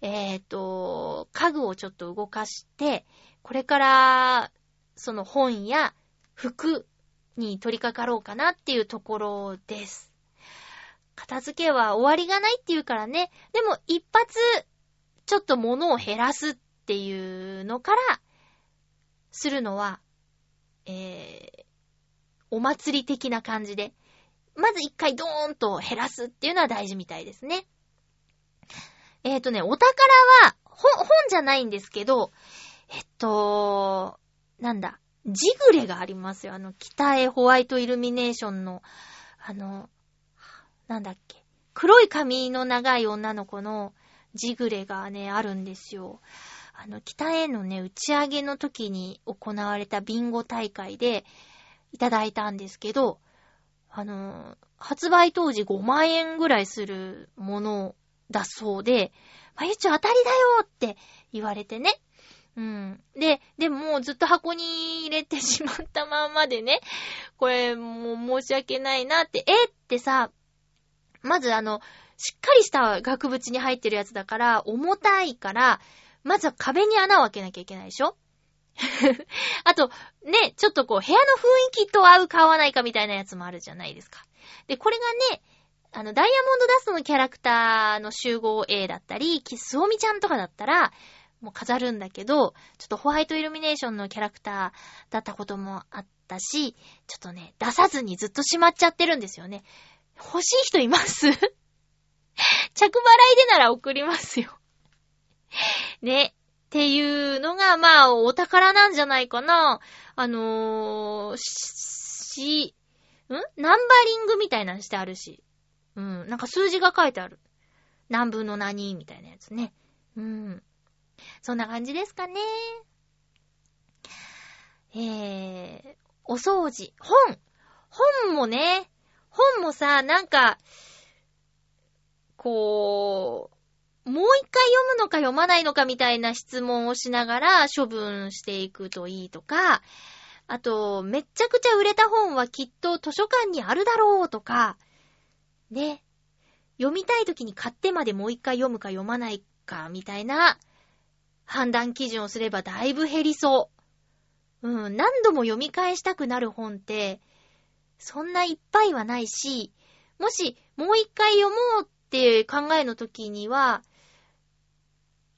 S1: えっ、と、家具をちょっと動かして、これから、その本や服に取り掛かろうかなっていうところです。片付けは終わりがないっていうからね。でも一発、ちょっと物を減らすっっていうのから、するのは、えー、お祭り的な感じで、まず一回ドーンと減らすっていうのは大事みたいですね。えっ、とね、お宝は、本、本じゃないんですけど、えっと、なんだ、ジグレがありますよ。あの、北へホワイトイルミネーションの、あの、なんだっけ、黒い髪の長い女の子のジグレがね、あるんですよ。あの、北へのね、打ち上げの時に行われたビンゴ大会でいただいたんですけど、あの、発売当時5万円ぐらいするものだそうで、まゆちょ当たりだよって言われてね。うん。で、でもずっと箱に入れてしまったまんまでね、これもう申し訳ないなって、えってさ、まずあの、しっかりした額縁に入ってるやつだから、重たいから、まずは壁に穴を開けなきゃいけないでしょ？あと、ね、ちょっとこう、部屋の雰囲気と合うか合わないかみたいなやつもあるじゃないですか。で、これがね、あの、ダイヤモンドダストのキャラクターの集合 A だったり、キスオミちゃんとかだったら、もう飾るんだけど、ちょっとホワイトイルミネーションのキャラクターだったこともあったし、ちょっとね、出さずにずっとしまっちゃってるんですよね。欲しい人います？着払いでなら送りますよ。ね。っていうのが、まあ、お宝なんじゃないかな。あのー、し、ん？ナンバリングみたいなのしてあるし。うん。なんか数字が書いてある。何分の何みたいなやつね。うん。そんな感じですかね。えー、お掃除。本。本もね、本もさ、なんか、こう、もう一回読むのか読まないのかみたいな質問をしながら処分していくといいとか、あと、めっちゃくちゃ売れた本はきっと図書館にあるだろうとか、ね。読みたい時に買ってまでもう一回読むか読まないかみたいな判断基準をすればだいぶ減りそう。うん、何度も読み返したくなる本って、そんないっぱいはないし、もしもう一回読もうって考えの時には、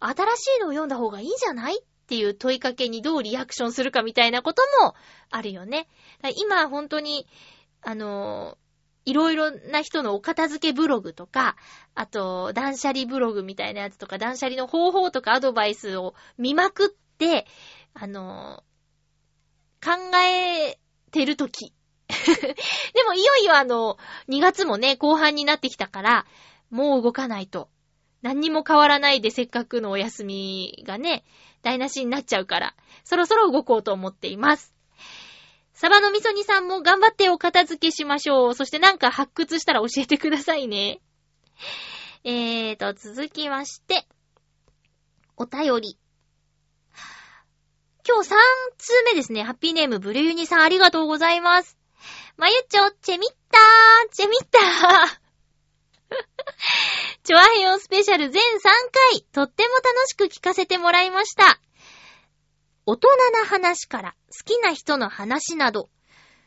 S1: 新しいのを読んだ方がいいんじゃないっていう問いかけにどうリアクションするかみたいなこともあるよね。今本当に、あの、いろいろな人のお片付けブログとか、あと、断捨離ブログみたいなやつとか、断捨離の方法とかアドバイスを見まくって、あの、考えてるとき。でもいよいよあの、2月もね、後半になってきたから、もう動かないと。何にも変わらないでせっかくのお休みがね、台無しになっちゃうから、そろそろ動こうと思っています。サバの味噌煮さんも頑張ってお片付けしましょう。そしてなんか発掘したら教えてくださいね。えーと、続きまして、お便り。今日3通目ですね。ハッピーネームブルユニさんありがとうございます。まゆちょ、チェミッター、チェミッター。チョアヘヨスペシャル全3回、とっても楽しく聞かせてもらいました。大人な話から好きな人の話など、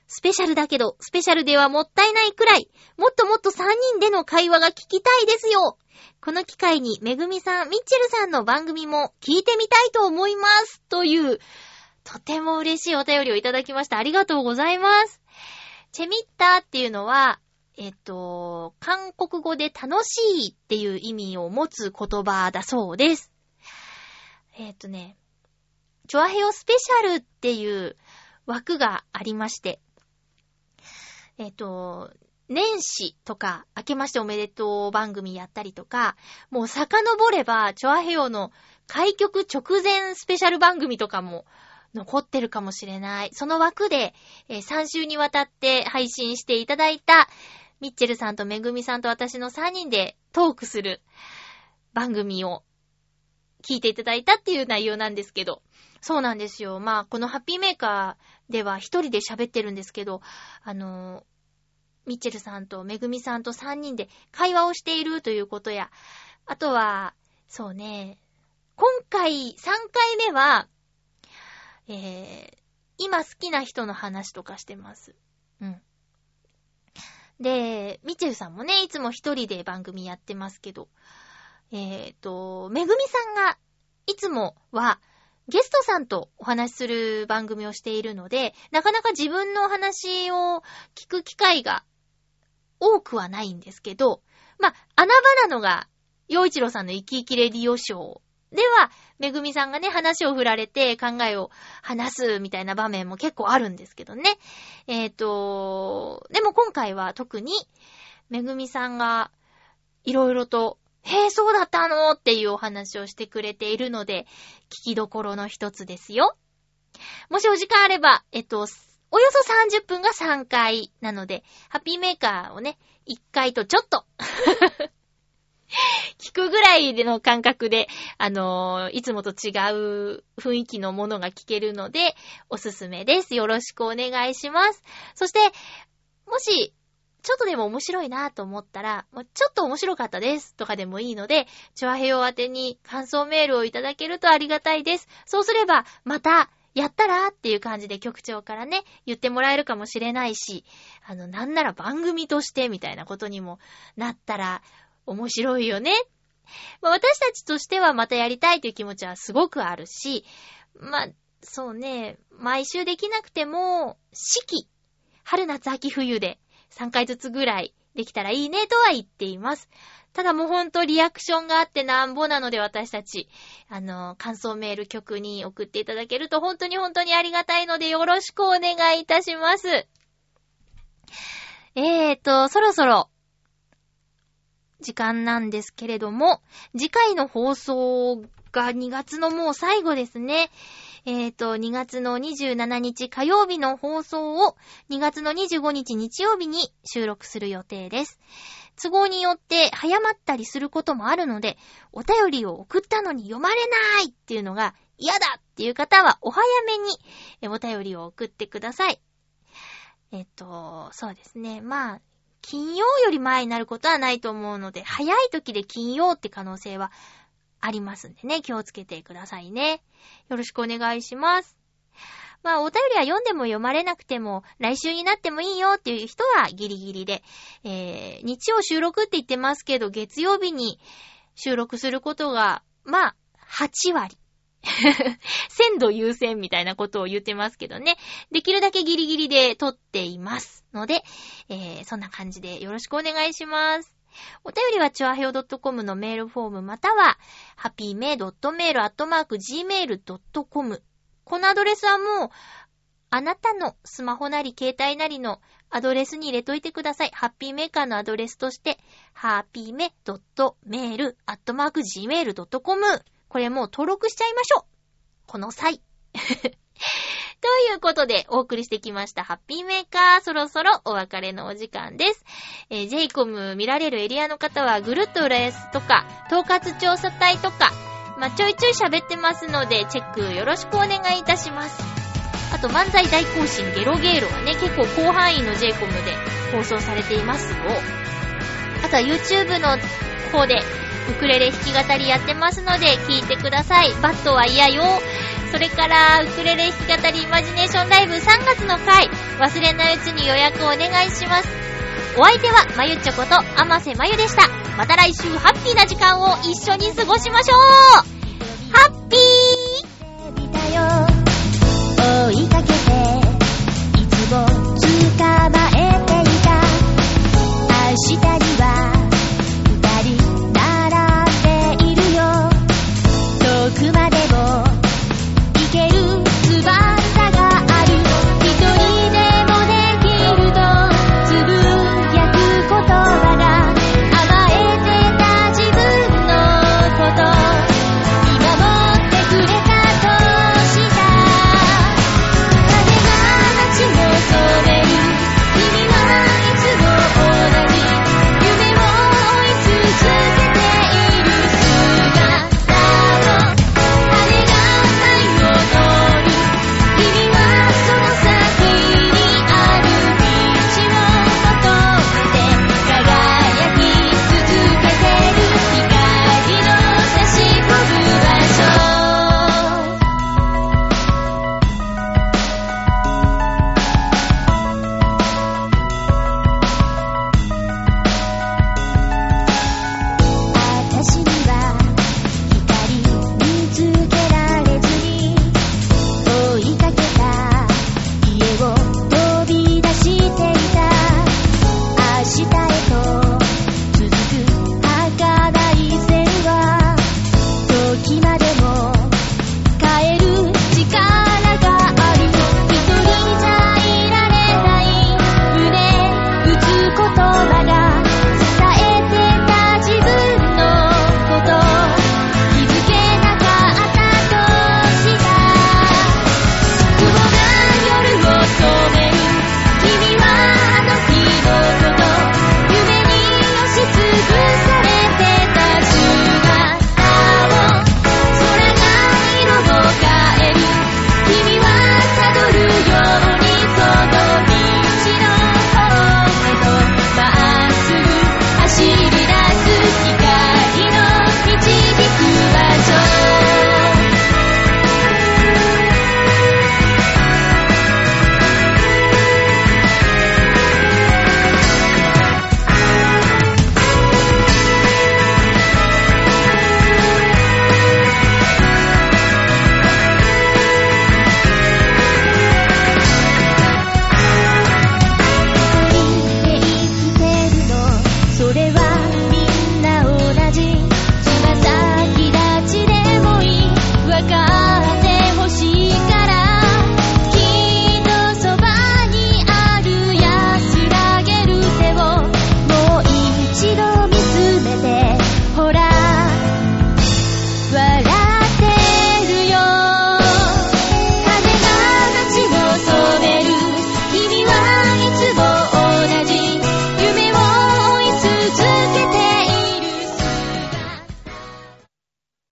S1: スペシャルだけど、スペシャルではもったいないくらい、もっともっと3人での会話が聞きたいですよ。この機会に、めぐみさん、ミッチェルさんの番組も聞いてみたいと思います。という、とても嬉しいお便りをいただきました。ありがとうございます。チェミッターっていうのは、えっと、韓国語で楽しいっていう意味を持つ言葉だそうです。えっとね、チョアヘヨスペシャルっていう枠がありまして、えっ、と、年始とか、明けましておめでとう番組やったりとか、もう遡れば、チョアヘヨの開局直前スペシャル番組とかも残ってるかもしれない。その枠で、えー、3週にわたって配信していただいた、ミッチェルさんとめぐみさんと私の3人でトークする番組を聞いていただいたっていう内容なんですけど、そうなんですよ。まあ、このハッピーメーカーでは一人で喋ってるんですけど、あの、ミッチェルさんとめぐみさんと三人で会話をしているということや、あとは、そうね、今回3回目は、えー、今好きな人の話とかしてます。うん。で、ミチェルさんもね、いつも一人で番組やってますけど、えっ、ー、と、めぐみさんが、いつもは、ゲストさんとお話しする番組をしているので、なかなか自分のお話を聞く機会が多くはないんですけど、まあ、穴場なのが、洋一郎さんの生き生きレディオショーでは、めぐみさんがね、話を振られて考えを話すみたいな場面も結構あるんですけどね。えっ、ー、と、でも今回は特に、めぐみさんがいろいろとへえ、そうだったの？っていうお話をしてくれているので、聞きどころの一つですよ。もしお時間あれば、えっと、およそ30分が3回なので、ハッピーメーカーをね、1回とちょっと 聞くぐらいでの感覚で、あのー、いつもと違う雰囲気のものが聞けるので、おすすめです。よろしくお願いします。そして、もし、ちょっとでも面白いなと思ったら、もうちょっと面白かったですとかでもいいので、チョアヘヨ宛てに感想メールをいただけるとありがたいです。そうすれば、またやったらっていう感じで局長からね、言ってもらえるかもしれないし、あの、なんなら番組としてみたいなことにもなったら面白いよね。まあ、私たちとしてはまたやりたいという気持ちはすごくあるし、まあ、そうね、毎週できなくても、四季、春夏秋冬で3回ずつぐらいできたらいいねとは言っています。ただもうほんとリアクションがあってなんぼなので私たち、あの、感想メール曲に送っていただけると本当に本当にありがたいのでよろしくお願いいたします。えーと、そろそろ、時間なんですけれども、次回の放送が2月のもう最後ですね。えーと、2月の27日火曜日の放送を2月の25日日曜日に収録する予定です。都合によって早まったりすることもあるので、お便りを送ったのに読まれないっていうのが嫌だっていう方はお早めにお便りを送ってください。えっと、そうですね。まあ、金曜より前になることはないと思うので、早い時で金曜って可能性はありますんでね、気をつけてくださいね。よろしくお願いします。まあ、お便りは読んでも読まれなくても、来週になってもいいよっていう人はギリギリで、えー、日曜収録って言ってますけど、月曜日に収録することが、まあ、8割。鮮度優先みたいなことを言ってますけどね。できるだけギリギリで撮っていますので、えー、そんな感じでよろしくお願いします。お便りは、チュアヘオ .com のメールフォームまたは、ハピーメイドットメールアットマーク gmail.com。このアドレスはもう、あなたのスマホなり携帯なりのアドレスに入れといてください。ハッピーメーカーのアドレスとして、ハッピーメドこれもう登録しちゃいましょう。この際。ということで、お送りしてきました、ハッピーメーカー、そろそろお別れのお時間です。えー、JCOM 見られるエリアの方は、ぐるっと浦安とか、統括調査隊とか、まあ、ちょいちょい喋ってますので、チェックよろしくお願いいたします。あと、漫才大行進ゲロゲーロはね、結構広範囲の JCOM で放送されていますよ。あとは YouTube の方で、ウクレレ弾き語りやってますので、聞いてください。バットは嫌よ。それから、ウクレレ弾き語りイマジネーションライブ3月の回、忘れないうちに予約をお願いします。お相手は、まゆっちょこと、あませまゆでした。また来週ハッピーな時間を一緒に過ごしましょう